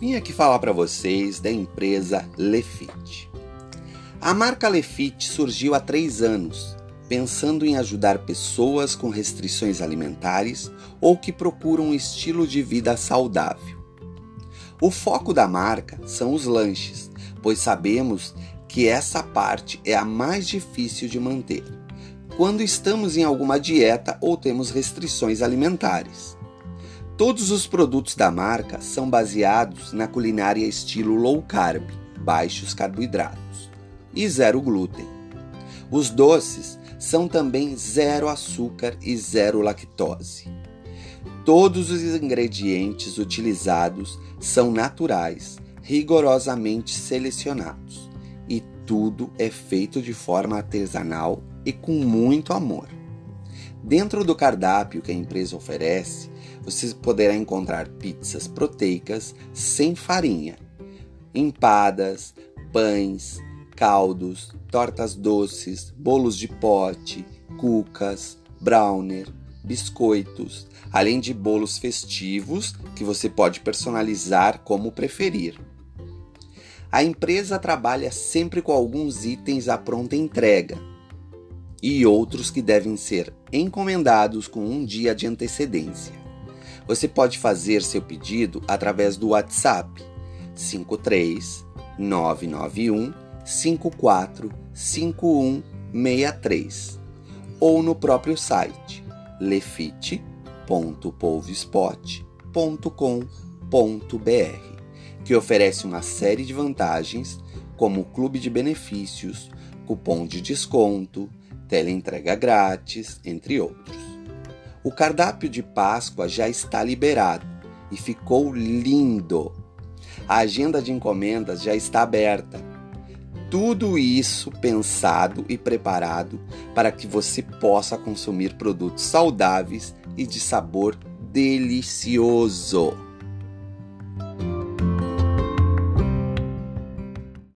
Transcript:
Vim aqui falar para vocês da empresa Lefit. A marca Lefit surgiu há três anos, pensando em ajudar pessoas com restrições alimentares ou que procuram um estilo de vida saudável. O foco da marca são os lanches, pois sabemos que essa parte é a mais difícil de manter quando estamos em alguma dieta ou temos restrições alimentares. Todos os produtos da marca são baseados na culinária estilo low carb, baixos carboidratos e zero glúten. Os doces são também zero açúcar e zero lactose. Todos os ingredientes utilizados são naturais, rigorosamente selecionados, e tudo é feito de forma artesanal e com muito amor. Dentro do cardápio que a empresa oferece, você poderá encontrar pizzas proteicas sem farinha, empadas, pães, caldos, tortas doces, bolos de pote, cucas, browner, biscoitos, além de bolos festivos que você pode personalizar como preferir. A empresa trabalha sempre com alguns itens à pronta entrega e outros que devem ser encomendados com um dia de antecedência. Você pode fazer seu pedido através do WhatsApp 53 991 54 5163 ou no próprio site lefite.polvespot.com.br, que oferece uma série de vantagens como clube de benefícios, cupom de desconto, teleentrega grátis, entre outros. O cardápio de Páscoa já está liberado e ficou lindo. A agenda de encomendas já está aberta. Tudo isso pensado e preparado para que você possa consumir produtos saudáveis e de sabor delicioso.